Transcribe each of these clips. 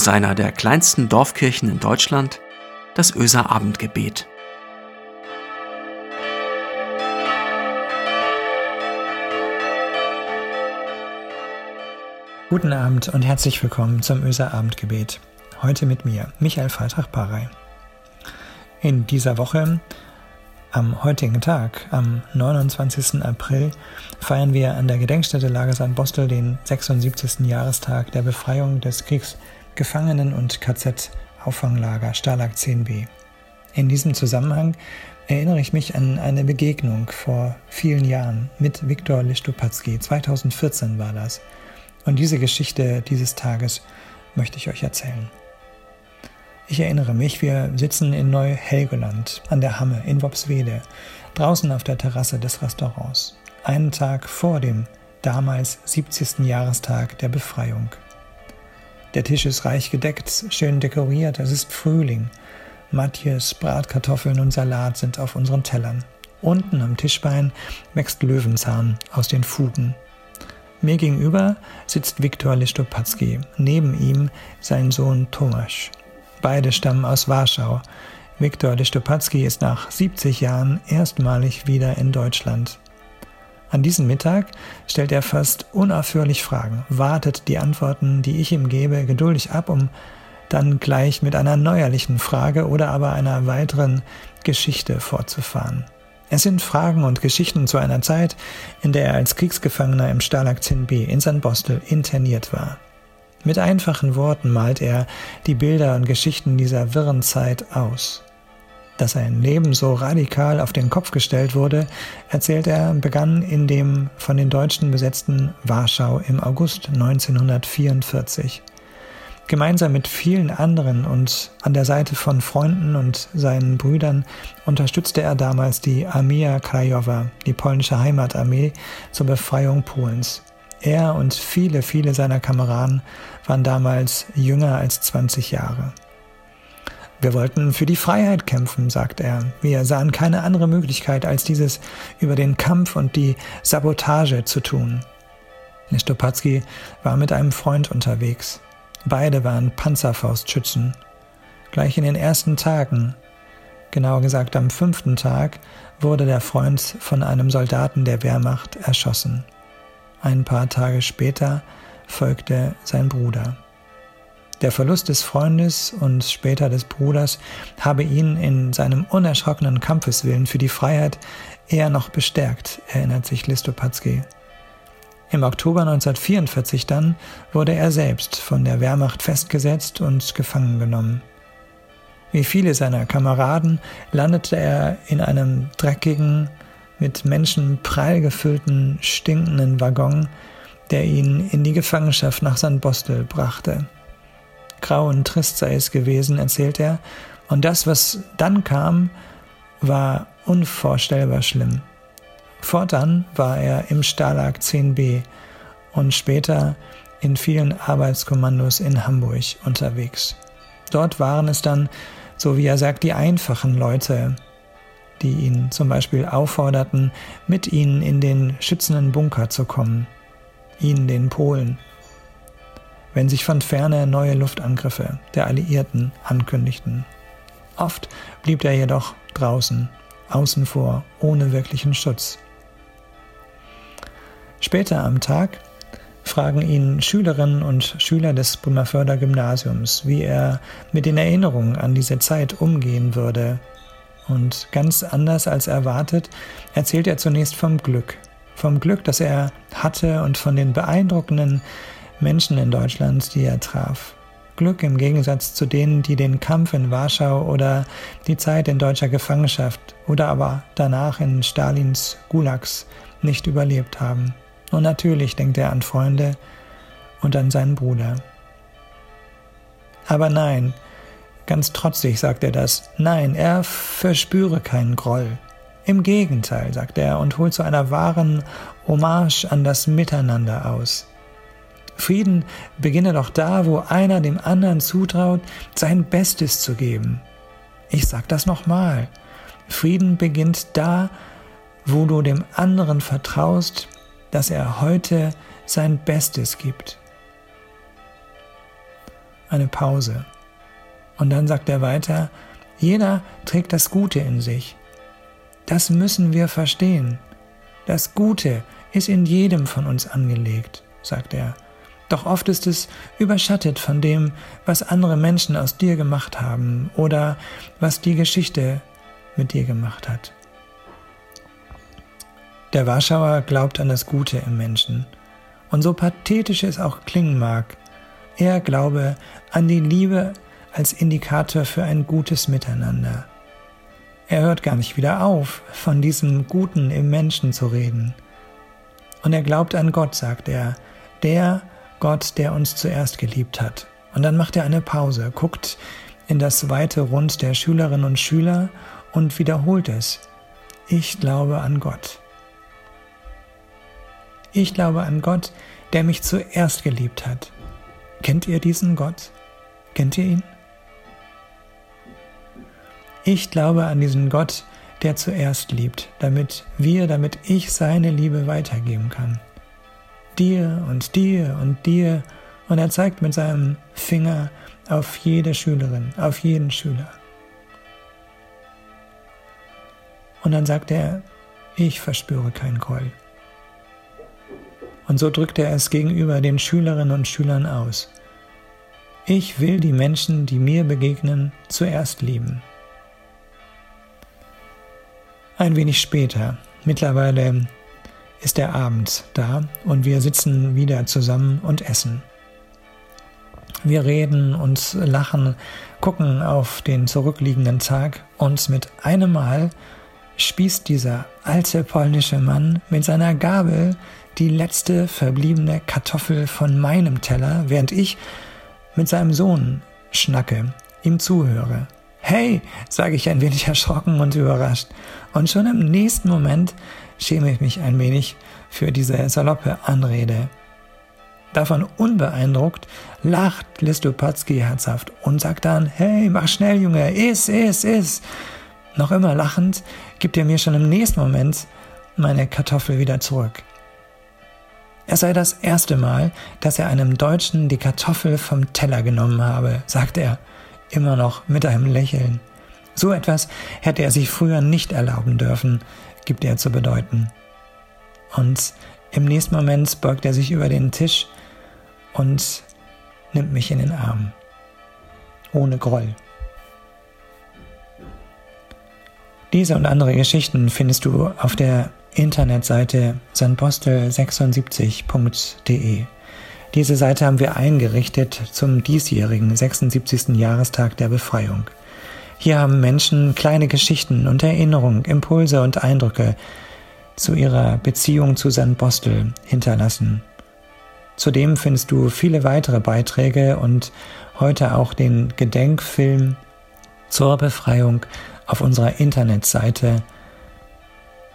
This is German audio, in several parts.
aus einer der kleinsten Dorfkirchen in Deutschland, das Öser Abendgebet. Guten Abend und herzlich willkommen zum Öser Abendgebet. Heute mit mir, Michael Freitag-Parey. In dieser Woche, am heutigen Tag, am 29. April, feiern wir an der Gedenkstätte Lager St. Bostel den 76. Jahrestag der Befreiung des Kriegsgefangenen- und KZ-Auffanglager Stalag 10b. In diesem Zusammenhang erinnere ich mich an eine Begegnung vor vielen Jahren mit Viktor Listopatsky. 2014 war das. Und diese Geschichte dieses Tages möchte ich euch erzählen. Ich erinnere mich, wir sitzen in Neu-Helgoland an der Hamme in Wopswede, draußen auf der Terrasse des Restaurants, einen Tag vor dem damals 70. Jahrestag der Befreiung. Der Tisch ist reich gedeckt, schön dekoriert, es ist Frühling. Matjes, Bratkartoffeln und Salat sind auf unseren Tellern. Unten am Tischbein wächst Löwenzahn aus den Fugen mir gegenüber sitzt Viktor Listopatsky, neben ihm sein Sohn Tomasz. Beide stammen aus Warschau. Viktor Listopatsky ist nach 70 Jahren erstmalig wieder in Deutschland. An diesem Mittag stellt er fast unaufhörlich Fragen, wartet die Antworten, die ich ihm gebe, geduldig ab, um dann gleich mit einer neuerlichen Frage oder aber einer weiteren Geschichte fortzufahren. Es sind Fragen und Geschichten zu einer Zeit, in der er als Kriegsgefangener im Stalag 10b in St. Bostel interniert war. Mit einfachen Worten malt er die Bilder und Geschichten dieser wirren Zeit aus. Dass sein Leben so radikal auf den Kopf gestellt wurde, erzählt er, begann in dem von den Deutschen besetzten Warschau im August 1944. Gemeinsam mit vielen anderen und an der Seite von Freunden und seinen Brüdern unterstützte er damals die Armia Krajowa, die polnische Heimatarmee, zur Befreiung Polens. Er und viele, viele seiner Kameraden waren damals jünger als 20 Jahre. Wir wollten für die Freiheit kämpfen, sagt er. Wir sahen keine andere Möglichkeit, als dieses über den Kampf und die Sabotage zu tun. Nistopatsky war mit einem Freund unterwegs. Beide waren Panzerfaustschützen. Gleich in den ersten Tagen, genauer gesagt am fünften Tag, wurde der Freund von einem Soldaten der Wehrmacht erschossen. Ein paar Tage später folgte sein Bruder. Der Verlust des Freundes und später des Bruders habe ihn in seinem unerschrockenen Kampfeswillen für die Freiheit eher noch bestärkt, erinnert sich Listopatsky. Im Oktober 1944 dann wurde er selbst von der Wehrmacht festgesetzt und gefangen genommen. Wie viele seiner Kameraden landete er in einem dreckigen, mit Menschen prall gefüllten, stinkenden Waggon, der ihn in die Gefangenschaft nach St. Bostel brachte. Grau und trist sei es gewesen, erzählt er, und das, was dann kam, war unvorstellbar schlimm. Fortan war er im Stalag 10b und später in vielen Arbeitskommandos in Hamburg unterwegs. Dort waren es dann, so wie er sagt, die einfachen Leute, die ihn zum Beispiel aufforderten, mit ihnen in den schützenden Bunker zu kommen, ihn den Polen, wenn sich von ferne neue Luftangriffe der Alliierten ankündigten. Oft blieb er jedoch draußen, außen vor, ohne wirklichen Schutz. Später am Tag fragen ihn Schülerinnen und Schüler des Bremerförder Gymnasiums, wie er mit den Erinnerungen an diese Zeit umgehen würde. Und ganz anders als erwartet, erzählt er zunächst vom Glück. Vom Glück, das er hatte und von den beeindruckenden Menschen in Deutschland, die er traf. Glück im Gegensatz zu denen, die den Kampf in Warschau oder die Zeit in deutscher Gefangenschaft oder aber danach in Stalins Gulags nicht überlebt haben. Und natürlich denkt er an Freunde und an seinen Bruder. Aber nein, ganz trotzig sagt er das, nein, er verspüre keinen Groll. Im Gegenteil, sagt er und holt zu einer wahren Hommage an das Miteinander aus. Frieden beginne doch da, wo einer dem anderen zutraut, sein Bestes zu geben. Ich sag das nochmal. Frieden beginnt da, wo du dem anderen vertraust, dass er heute sein Bestes gibt. eine Pause. Und dann sagt er weiter, jeder trägt das Gute in sich. Das müssen wir verstehen. Das Gute ist in jedem von uns angelegt, sagt er. Doch oft ist es überschattet von dem, was andere Menschen aus dir gemacht haben oder was die Geschichte mit dir gemacht hat. Der Warschauer glaubt an das Gute im Menschen. Und so pathetisch es auch klingen mag, er glaube an die Liebe als Indikator für ein gutes Miteinander. Er hört gar nicht wieder auf, von diesem Guten im Menschen zu reden. Und er glaubt an Gott, sagt er, der Gott, der uns zuerst geliebt hat. Und dann macht er eine Pause, guckt in das weite Rund der Schülerinnen und Schüler und wiederholt es. Ich glaube an Gott. Ich glaube an Gott, der mich zuerst geliebt hat. Kennt ihr diesen Gott? Kennt ihr ihn? Ich glaube an diesen Gott, der zuerst liebt, damit wir, damit ich seine Liebe weitergeben kann. Dir und dir und dir. Und er zeigt mit seinem Finger auf jede Schülerin, auf jeden Schüler. Und dann sagt er, ich verspüre keinen Groll. Und so drückt er es gegenüber den Schülerinnen und Schülern aus. Ich will die Menschen, die mir begegnen, zuerst lieben. Ein wenig später, mittlerweile ist der Abend da und wir sitzen wieder zusammen und essen. Wir reden und lachen, gucken auf den zurückliegenden Tag und mit einem Mal spießt dieser alte polnische Mann mit seiner Gabel die letzte verbliebene Kartoffel von meinem Teller, während ich mit seinem Sohn schnacke, ihm zuhöre. Hey, sage ich ein wenig erschrocken und überrascht. Und schon im nächsten Moment schäme ich mich ein wenig für diese saloppe Anrede. Davon unbeeindruckt lacht Listopatzki herzhaft und sagt dann, hey, mach schnell, Junge, iss, iss, iss. Noch immer lachend gibt er mir schon im nächsten Moment meine Kartoffel wieder zurück. Es sei das erste Mal, dass er einem Deutschen die Kartoffel vom Teller genommen habe, sagt er immer noch mit einem Lächeln. So etwas hätte er sich früher nicht erlauben dürfen, gibt er zu bedeuten. Und im nächsten Moment beugt er sich über den Tisch und nimmt mich in den Arm. Ohne Groll. Diese und andere Geschichten findest du auf der Internetseite sanpostel76.de. Diese Seite haben wir eingerichtet zum diesjährigen 76. Jahrestag der Befreiung. Hier haben Menschen kleine Geschichten und Erinnerungen, Impulse und Eindrücke zu ihrer Beziehung zu St. Bostel hinterlassen. Zudem findest du viele weitere Beiträge und heute auch den Gedenkfilm zur Befreiung auf unserer Internetseite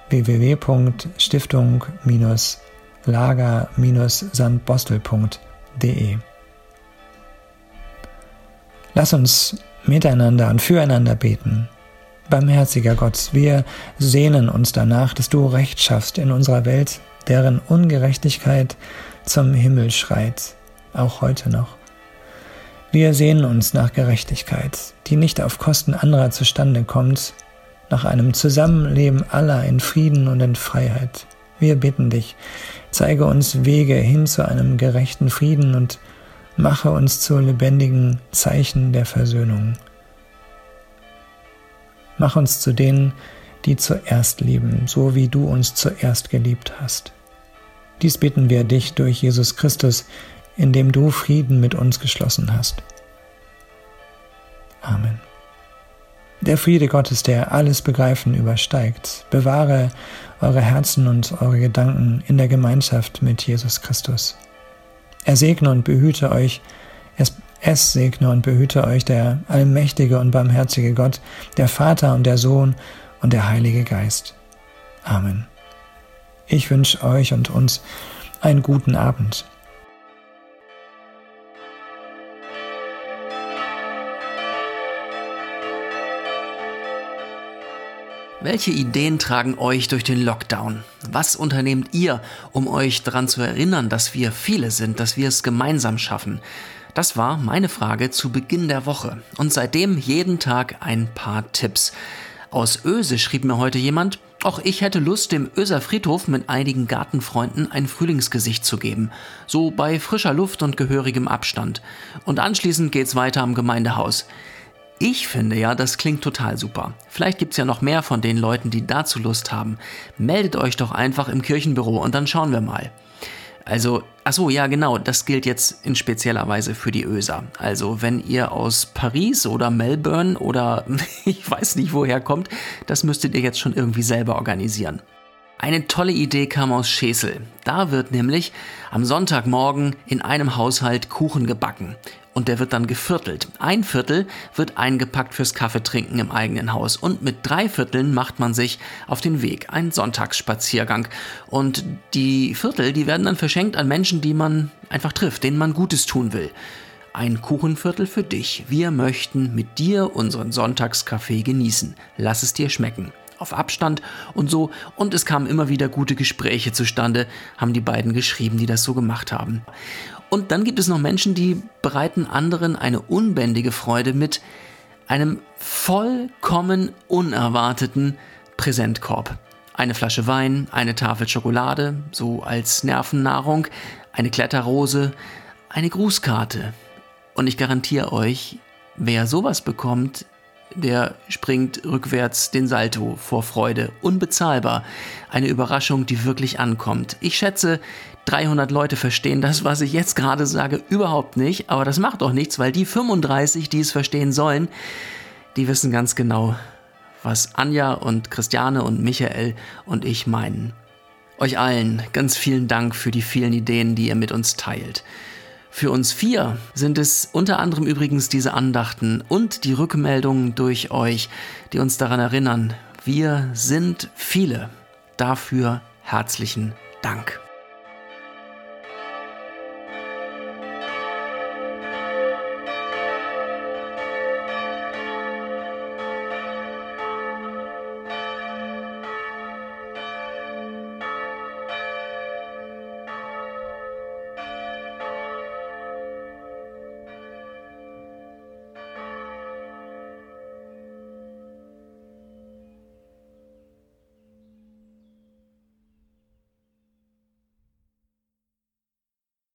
www.stiftung-lager-sandbostel.de. Lass uns miteinander und füreinander beten. Barmherziger Gott, wir sehnen uns danach, dass du Recht schaffst in unserer Welt, deren Ungerechtigkeit zum Himmel schreit, auch heute noch. Wir sehnen uns nach Gerechtigkeit, die nicht auf Kosten anderer zustande kommt, nach einem Zusammenleben aller in Frieden und in Freiheit. Wir bitten dich, zeige uns Wege hin zu einem gerechten Frieden und mache uns zu lebendigen Zeichen der Versöhnung. Mach uns zu denen, die zuerst lieben, so wie du uns zuerst geliebt hast. Dies bitten wir dich durch Jesus Christus, indem du Frieden mit uns geschlossen hast. Amen. Der Friede Gottes, der alles Begreifen übersteigt, bewahre eure Herzen und eure Gedanken in der Gemeinschaft mit Jesus Christus. Er segne und behüte euch, es, es segne und behüte euch der allmächtige und barmherzige Gott, der Vater und der Sohn und der Heilige Geist. Amen. Ich wünsche euch und uns einen guten Abend. Welche Ideen tragen euch durch den Lockdown? Was unternehmt ihr, um euch daran zu erinnern, dass wir viele sind, dass wir es gemeinsam schaffen, Das war meine Frage zu Beginn der Woche und seitdem jeden Tag ein paar Tipps. Aus Öse schrieb mir heute jemand, auch ich hätte Lust, dem Öser Friedhof mit einigen Gartenfreunden ein Frühlingsgesicht zu geben. So bei frischer Luft und gehörigem Abstand. Und anschließend geht's weiter am Gemeindehaus. Ich finde ja, das klingt total super. Vielleicht gibt's ja noch mehr von den Leuten, die dazu Lust haben. Meldet euch doch einfach im Kirchenbüro und dann schauen wir mal. Also, achso, ja, genau, das gilt jetzt in spezieller Weise für die Öser. Also, wenn ihr aus Paris oder Melbourne oder ich weiß nicht woher kommt, das müsstet ihr jetzt schon irgendwie selber organisieren. Eine tolle Idee kam aus Schesel. Da wird nämlich am Sonntagmorgen in einem Haushalt Kuchen gebacken und der wird dann geviertelt. Ein Viertel wird eingepackt fürs Kaffeetrinken im eigenen Haus und mit drei Vierteln macht man sich auf den Weg, ein Sonntagsspaziergang. Und die Viertel, die werden dann verschenkt an Menschen, die man einfach trifft, denen man Gutes tun will. Ein Kuchenviertel für dich. Wir möchten mit dir unseren Sonntagskaffee genießen. Lass es dir schmecken auf Abstand und so. Und es kamen immer wieder gute Gespräche zustande, haben die beiden geschrieben, die das so gemacht haben. Und dann gibt es noch Menschen, die bereiten anderen eine unbändige Freude mit einem vollkommen unerwarteten Präsentkorb. Eine Flasche Wein, eine Tafel Schokolade, so als Nervennahrung, eine Kletterrose, eine Grußkarte. Und ich garantiere euch, wer sowas bekommt, der springt rückwärts den Salto vor Freude. Unbezahlbar. Eine Überraschung, die wirklich ankommt. Ich schätze, 300 Leute verstehen das, was ich jetzt gerade sage, überhaupt nicht. Aber das macht auch nichts, weil die 35, die es verstehen sollen, die wissen ganz genau, was Anja und Christiane und Michael und ich meinen. Euch allen ganz vielen Dank für die vielen Ideen, die ihr mit uns teilt. Für uns vier sind es unter anderem übrigens diese Andachten und die Rückmeldungen durch euch, die uns daran erinnern, wir sind viele. Dafür herzlichen Dank.